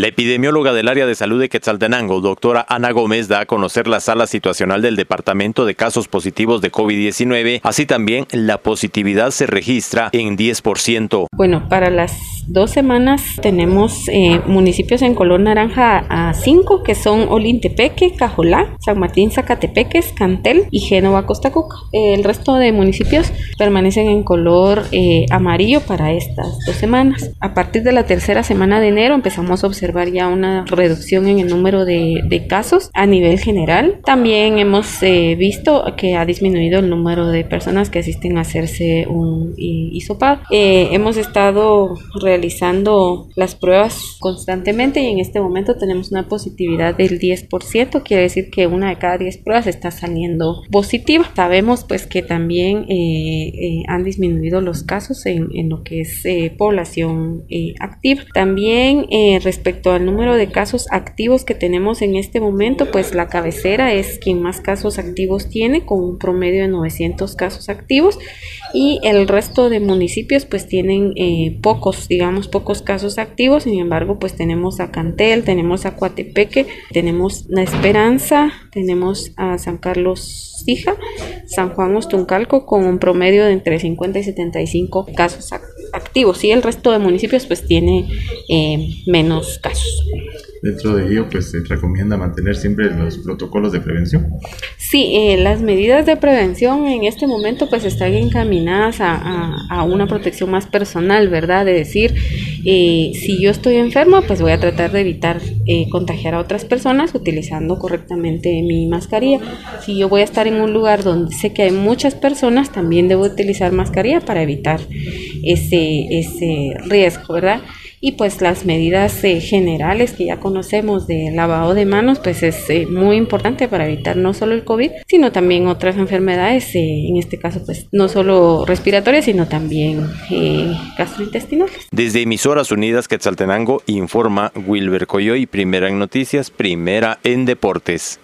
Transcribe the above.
La epidemióloga del área de salud de Quetzaltenango, doctora Ana Gómez, da a conocer la sala situacional del Departamento de Casos Positivos de COVID-19. Así también, la positividad se registra en 10%. Bueno, para las dos semanas tenemos eh, municipios en color naranja a 5, que son Olintepeque, Cajolá, San Martín, Zacatepeques, Cantel y Génova, Costa Cuca. el resto de municipios permanecen en color eh, amarillo para estas dos semanas. A partir de la tercera semana de enero empezamos a observar ya una reducción en el número de, casos a nivel general. También hemos eh, visto que ha disminuido el número de personas que asisten a hacerse un hisopado. Hemos estado realizando las pruebas constantemente y en este momento tenemos una positividad del 10%, quiere decir que una de cada 10 pruebas está saliendo positiva. Sabemos pues que también eh, han disminuido los casos en, en lo que es población activa. También respecto respecto al número de casos activos que tenemos en este momento, pues la cabecera es quien más casos activos tiene, con un promedio de 900 casos activos, y el resto de municipios pues tienen eh, pocos, digamos, pocos casos activos, sin embargo, pues tenemos a Cantel, tenemos a Coatepeque, tenemos La Esperanza, tenemos a San Carlos Sija, San Juan Ostuncalco, con un promedio de entre 50 y 75 casos activos activos y el resto de municipios pues tiene eh, menos casos. Dentro de ello, pues se recomienda mantener siempre los protocolos de prevención. Sí, eh, las medidas de prevención en este momento pues están encaminadas a, una protección más personal, ¿verdad? De decir, eh, si yo estoy enfermo, pues voy a tratar de evitar contagiar a otras personas utilizando correctamente mi mascarilla. Si yo voy a estar en un lugar donde sé que hay muchas personas, también debo utilizar mascarilla para evitar ese, riesgo, ¿verdad? Y pues las medidas eh, generales que ya conocemos de lavado de manos, pues es eh, muy importante para evitar no solo el COVID, sino también otras enfermedades, eh, en este caso pues no solo respiratorias, sino también gastrointestinales. Desde Emisoras Unidas Quetzaltenango informa Wilber Coyoy, primera en noticias, primera en deportes.